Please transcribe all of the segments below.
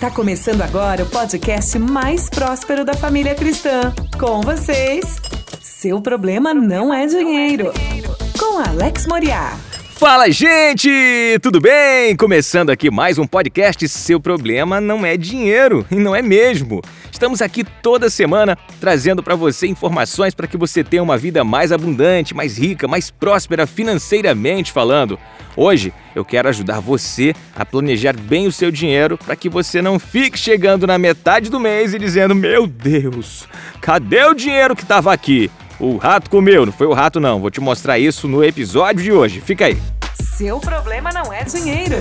Tá começando agora o podcast mais próspero da família cristã. Com vocês, seu problema não é dinheiro. Com Alex Moriá. Fala, gente! Tudo bem? Começando aqui mais um podcast. Seu problema não é dinheiro, e não é mesmo. Estamos aqui toda semana trazendo para você informações para que você tenha uma vida mais abundante, mais rica, mais próspera financeiramente falando. Hoje eu quero ajudar você a planejar bem o seu dinheiro para que você não fique chegando na metade do mês e dizendo: Meu Deus, cadê o dinheiro que estava aqui? O rato comeu, não foi o rato não. Vou te mostrar isso no episódio de hoje. Fica aí. Seu problema não é dinheiro.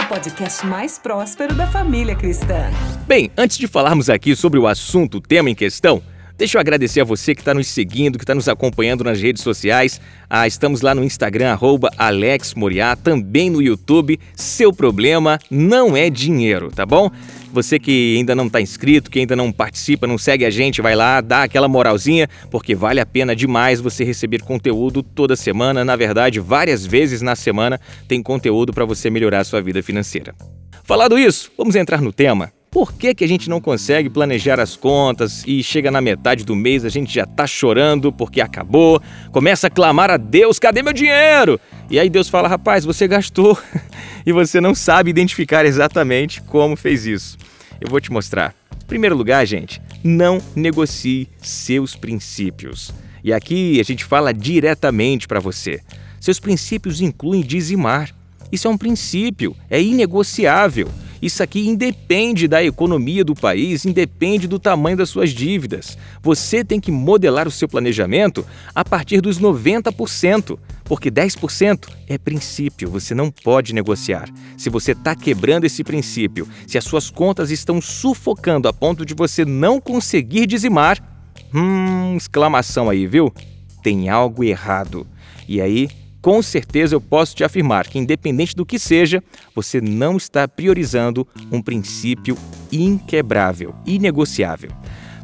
O podcast mais próspero da família cristã. Bem, antes de falarmos aqui sobre o assunto, o tema em questão, Deixa eu agradecer a você que está nos seguindo, que está nos acompanhando nas redes sociais. Ah, estamos lá no Instagram, arroba Alex Moriá, também no YouTube. Seu problema não é dinheiro, tá bom? Você que ainda não está inscrito, que ainda não participa, não segue a gente, vai lá, dá aquela moralzinha, porque vale a pena demais você receber conteúdo toda semana. Na verdade, várias vezes na semana tem conteúdo para você melhorar a sua vida financeira. Falado isso, vamos entrar no tema. Por que, que a gente não consegue planejar as contas e chega na metade do mês a gente já tá chorando porque acabou, começa a clamar a Deus: cadê meu dinheiro? E aí Deus fala: rapaz, você gastou e você não sabe identificar exatamente como fez isso. Eu vou te mostrar. Em primeiro lugar, gente, não negocie seus princípios. E aqui a gente fala diretamente para você. Seus princípios incluem dizimar. Isso é um princípio, é inegociável. Isso aqui independe da economia do país, independe do tamanho das suas dívidas. Você tem que modelar o seu planejamento a partir dos 90%, porque 10% é princípio, você não pode negociar. Se você está quebrando esse princípio, se as suas contas estão sufocando a ponto de você não conseguir dizimar, hum, exclamação aí, viu? Tem algo errado. E aí com certeza eu posso te afirmar que, independente do que seja, você não está priorizando um princípio inquebrável, inegociável.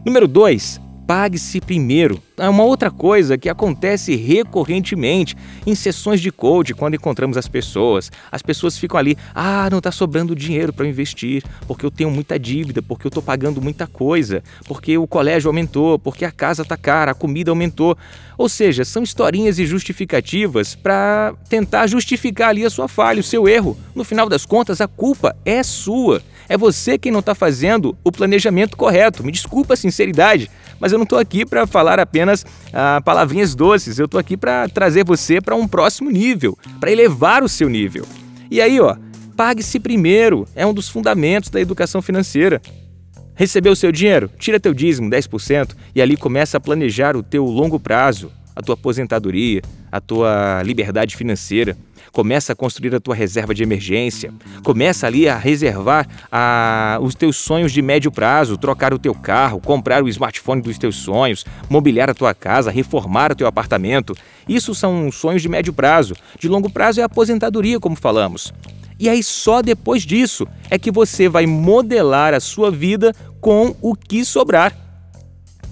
Número 2, pague-se primeiro. É uma outra coisa que acontece recorrentemente em sessões de coach, quando encontramos as pessoas. As pessoas ficam ali, ah, não está sobrando dinheiro para investir, porque eu tenho muita dívida, porque eu estou pagando muita coisa, porque o colégio aumentou, porque a casa está cara, a comida aumentou. Ou seja, são historinhas e justificativas para tentar justificar ali a sua falha, o seu erro. No final das contas, a culpa é sua. É você quem não está fazendo o planejamento correto. Me desculpa a sinceridade, mas eu não estou aqui para falar apenas ah, palavrinhas doces. Eu estou aqui para trazer você para um próximo nível, para elevar o seu nível. E aí, ó, pague-se primeiro. É um dos fundamentos da educação financeira. Recebeu o seu dinheiro? Tira teu dízimo, 10%, e ali começa a planejar o teu longo prazo, a tua aposentadoria, a tua liberdade financeira. Começa a construir a tua reserva de emergência. Começa ali a reservar a, os teus sonhos de médio prazo, trocar o teu carro, comprar o smartphone dos teus sonhos, mobiliar a tua casa, reformar o teu apartamento. Isso são sonhos de médio prazo. De longo prazo é a aposentadoria, como falamos. E aí só depois disso é que você vai modelar a sua vida com o que sobrar.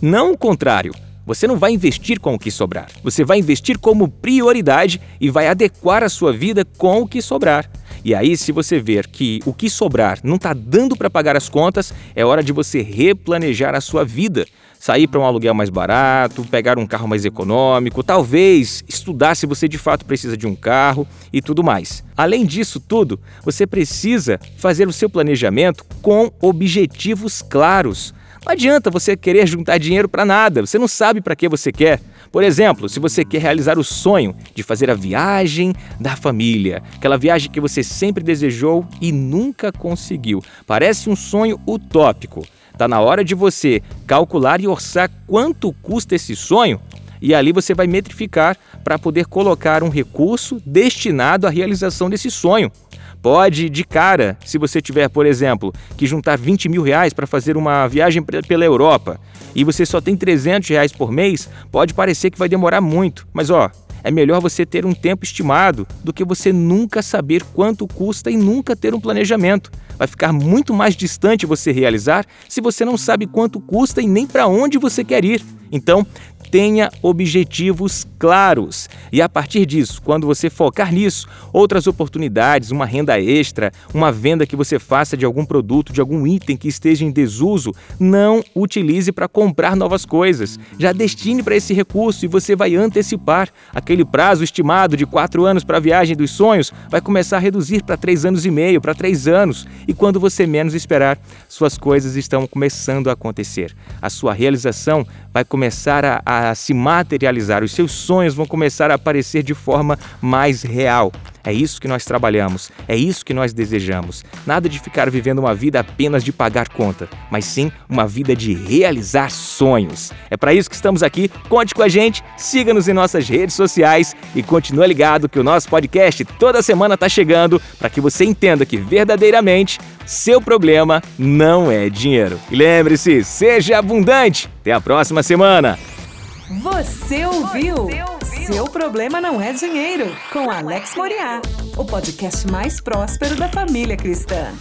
Não o contrário. Você não vai investir com o que sobrar. Você vai investir como prioridade e vai adequar a sua vida com o que sobrar. E aí, se você ver que o que sobrar não está dando para pagar as contas, é hora de você replanejar a sua vida. Sair para um aluguel mais barato, pegar um carro mais econômico, talvez estudar se você de fato precisa de um carro e tudo mais. Além disso tudo, você precisa fazer o seu planejamento com objetivos claros. Não adianta você querer juntar dinheiro para nada, você não sabe para que você quer. Por exemplo, se você quer realizar o sonho de fazer a viagem da família, aquela viagem que você sempre desejou e nunca conseguiu. Parece um sonho utópico. Está na hora de você calcular e orçar quanto custa esse sonho e ali você vai metrificar para poder colocar um recurso destinado à realização desse sonho. Pode, de cara, se você tiver, por exemplo, que juntar 20 mil reais para fazer uma viagem pela Europa e você só tem 300 reais por mês, pode parecer que vai demorar muito. Mas ó, é melhor você ter um tempo estimado do que você nunca saber quanto custa e nunca ter um planejamento. vai ficar muito mais distante você realizar se você não sabe quanto custa e nem para onde você quer ir. Então, tenha objetivos claros. E a partir disso, quando você focar nisso, outras oportunidades, uma renda extra, uma venda que você faça de algum produto, de algum item que esteja em desuso, não utilize para comprar novas coisas. Já destine para esse recurso e você vai antecipar. Aquele prazo estimado de quatro anos para a viagem dos sonhos vai começar a reduzir para três anos e meio, para três anos. E quando você menos esperar, suas coisas estão começando a acontecer. A sua realização vai começar a a se materializar, os seus sonhos vão começar a aparecer de forma mais real. É isso que nós trabalhamos, é isso que nós desejamos. Nada de ficar vivendo uma vida apenas de pagar conta, mas sim uma vida de realizar sonhos. É para isso que estamos aqui. Conte com a gente, siga-nos em nossas redes sociais e continue ligado que o nosso podcast toda semana está chegando para que você entenda que verdadeiramente seu problema não é dinheiro. E lembre-se, seja abundante. Até a próxima semana. Você ouviu? Você ouviu? Seu problema não é dinheiro, com Alex Moriá, o podcast mais próspero da família cristã.